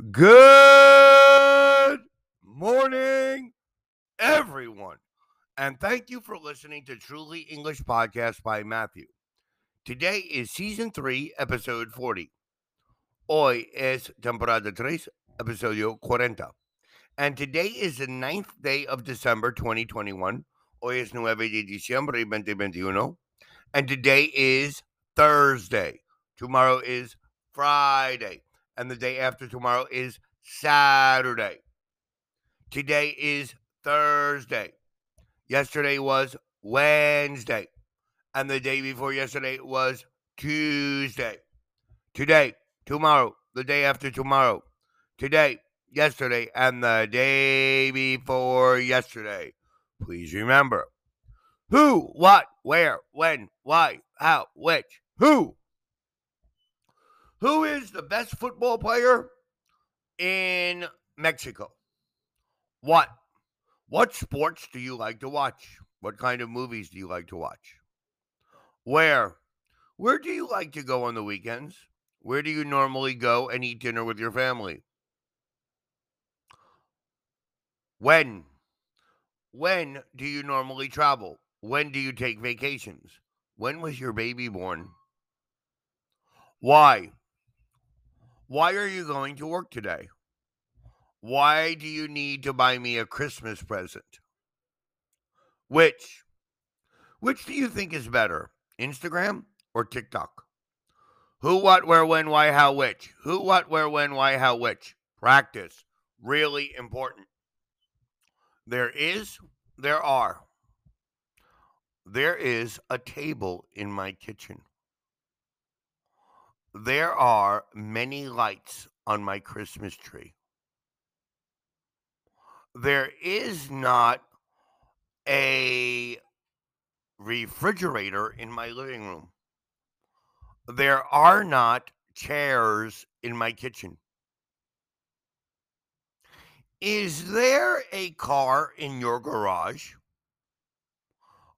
Good morning, everyone. And thank you for listening to Truly English Podcast by Matthew. Today is season 3, episode 40. Hoy es temporada 3, episodio 40. And today is the ninth day of December 2021. Hoy es nueve de diciembre 2021. And today is Thursday. Tomorrow is Friday and the day after tomorrow is Saturday. Today is Thursday. Yesterday was Wednesday. And the day before yesterday was Tuesday. Today, tomorrow, the day after tomorrow. Today, yesterday, and the day before yesterday. Please remember who, what, where, when, why, how, which, who, who is the best football player in Mexico? What? What sports do you like to watch? What kind of movies do you like to watch? Where? Where do you like to go on the weekends? Where do you normally go and eat dinner with your family? When? When do you normally travel? When do you take vacations? When was your baby born? Why? Why are you going to work today? Why do you need to buy me a Christmas present? Which? Which do you think is better, Instagram or TikTok? Who, what, where, when, why, how, which? Who, what, where, when, why, how, which? Practice. Really important. There is, there are. There is a table in my kitchen. There are many lights on my Christmas tree. There is not a refrigerator in my living room. There are not chairs in my kitchen. Is there a car in your garage?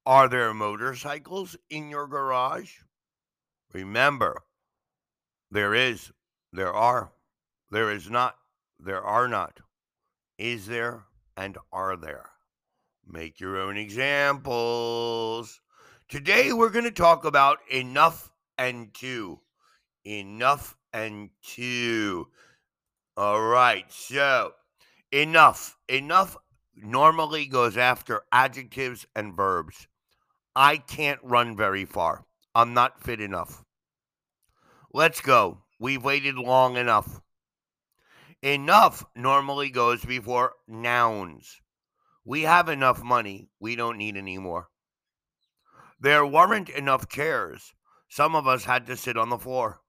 Are there motorcycles in your garage? Remember, there is, there are, there is not, there are not. Is there and are there? Make your own examples. Today we're going to talk about enough and too. Enough and too. All right, so enough. Enough normally goes after adjectives and verbs. I can't run very far. I'm not fit enough. Let's go. We've waited long enough. Enough normally goes before nouns. We have enough money. We don't need any more. There weren't enough chairs. Some of us had to sit on the floor.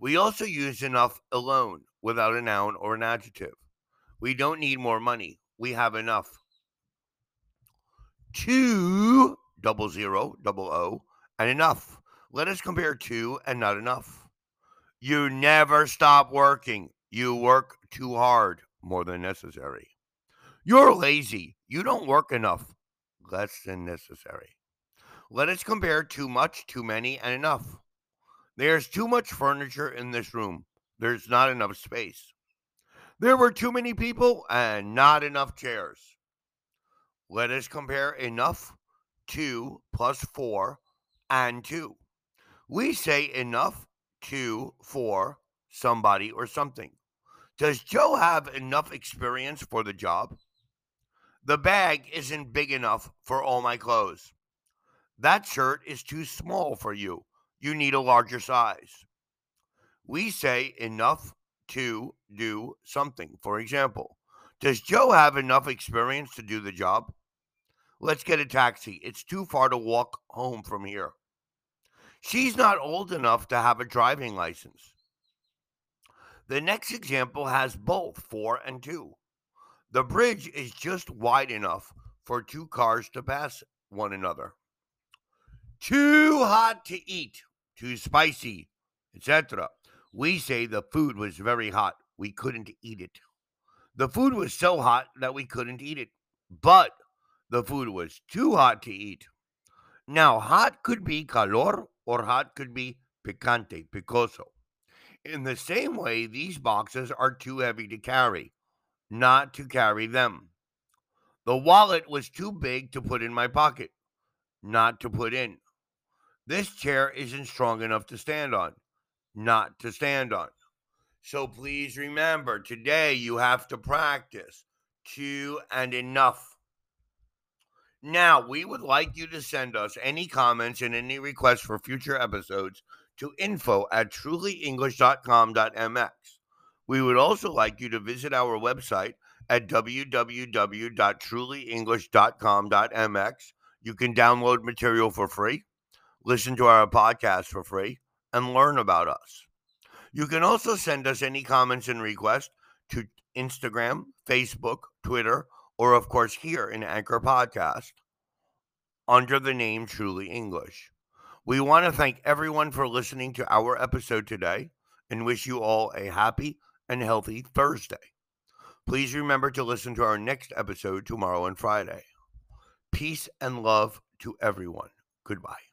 We also use enough alone without a noun or an adjective. We don't need more money. We have enough. Too, double zero, double O, and enough. Let us compare too and not enough. You never stop working. You work too hard, more than necessary. You're lazy. You don't work enough, less than necessary. Let us compare too much, too many, and enough. There's too much furniture in this room. There's not enough space. There were too many people and not enough chairs. Let us compare enough, 2 plus 4, and 2 we say enough to for somebody or something. Does Joe have enough experience for the job? The bag isn't big enough for all my clothes. That shirt is too small for you. You need a larger size. We say enough to do something. For example, does Joe have enough experience to do the job? Let's get a taxi. It's too far to walk home from here. She's not old enough to have a driving license. The next example has both four and two. The bridge is just wide enough for two cars to pass one another. Too hot to eat, too spicy, etc. We say the food was very hot. We couldn't eat it. The food was so hot that we couldn't eat it. But the food was too hot to eat. Now, hot could be calor or hot could be picante, picoso. In the same way, these boxes are too heavy to carry, not to carry them. The wallet was too big to put in my pocket, not to put in. This chair isn't strong enough to stand on, not to stand on. So please remember today you have to practice too and enough. Now, we would like you to send us any comments and any requests for future episodes to info at trulyenglish.com.mx. We would also like you to visit our website at www.trulyenglish.com.mx. You can download material for free, listen to our podcast for free, and learn about us. You can also send us any comments and requests to Instagram, Facebook, Twitter, or of course here in Anchor Podcast under the name Truly English. We want to thank everyone for listening to our episode today and wish you all a happy and healthy Thursday. Please remember to listen to our next episode tomorrow and Friday. Peace and love to everyone. Goodbye.